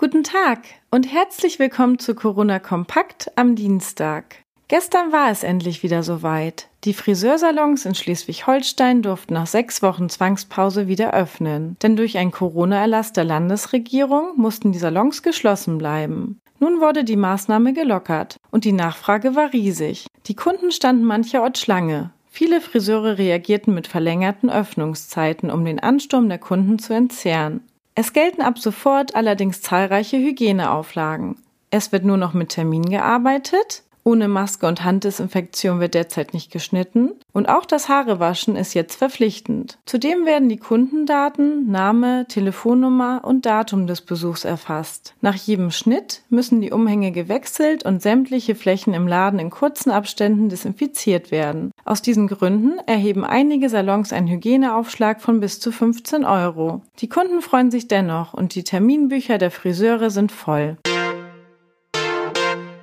Guten Tag und herzlich willkommen zu Corona Kompakt am Dienstag. Gestern war es endlich wieder soweit. Die Friseursalons in Schleswig-Holstein durften nach sechs Wochen Zwangspause wieder öffnen, denn durch einen Corona-Erlass der Landesregierung mussten die Salons geschlossen bleiben. Nun wurde die Maßnahme gelockert und die Nachfrage war riesig. Die Kunden standen mancherorts Schlange. Viele Friseure reagierten mit verlängerten Öffnungszeiten, um den Ansturm der Kunden zu entzehren. Es gelten ab sofort allerdings zahlreiche Hygieneauflagen. Es wird nur noch mit Termin gearbeitet, ohne Maske und Handdesinfektion wird derzeit nicht geschnitten und auch das Haarewaschen ist jetzt verpflichtend. Zudem werden die Kundendaten, Name, Telefonnummer und Datum des Besuchs erfasst. Nach jedem Schnitt müssen die Umhänge gewechselt und sämtliche Flächen im Laden in kurzen Abständen desinfiziert werden. Aus diesen Gründen erheben einige Salons einen Hygieneaufschlag von bis zu 15 Euro. Die Kunden freuen sich dennoch und die Terminbücher der Friseure sind voll.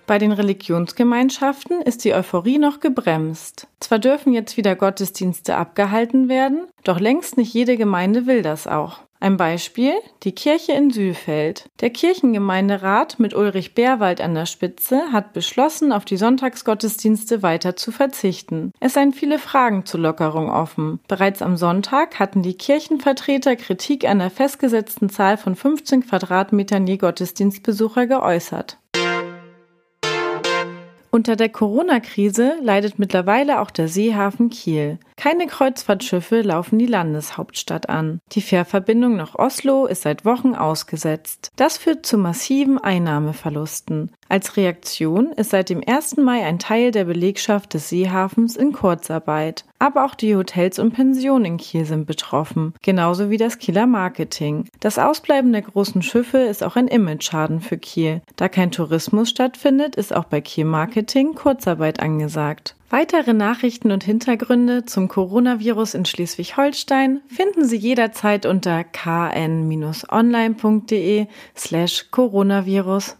Bei den Religionsgemeinschaften ist die Euphorie noch gebremst. Zwar dürfen jetzt wieder Gottesdienste abgehalten werden, doch längst nicht jede Gemeinde will das auch. Ein Beispiel, die Kirche in Sühlfeld. Der Kirchengemeinderat mit Ulrich Bärwald an der Spitze hat beschlossen, auf die Sonntagsgottesdienste weiter zu verzichten. Es seien viele Fragen zur Lockerung offen. Bereits am Sonntag hatten die Kirchenvertreter Kritik an der festgesetzten Zahl von 15 Quadratmetern je Gottesdienstbesucher geäußert. Unter der Corona-Krise leidet mittlerweile auch der Seehafen Kiel. Keine Kreuzfahrtschiffe laufen die Landeshauptstadt an. Die Fährverbindung nach Oslo ist seit Wochen ausgesetzt. Das führt zu massiven Einnahmeverlusten. Als Reaktion ist seit dem 1. Mai ein Teil der Belegschaft des Seehafens in Kurzarbeit. Aber auch die Hotels und Pensionen in Kiel sind betroffen, genauso wie das Kieler Marketing. Das Ausbleiben der großen Schiffe ist auch ein Image-Schaden für Kiel. Da kein Tourismus stattfindet, ist auch bei Kiel Marketing Kurzarbeit angesagt. Weitere Nachrichten und Hintergründe zum Coronavirus in Schleswig-Holstein finden Sie jederzeit unter kn-online.de slash Coronavirus.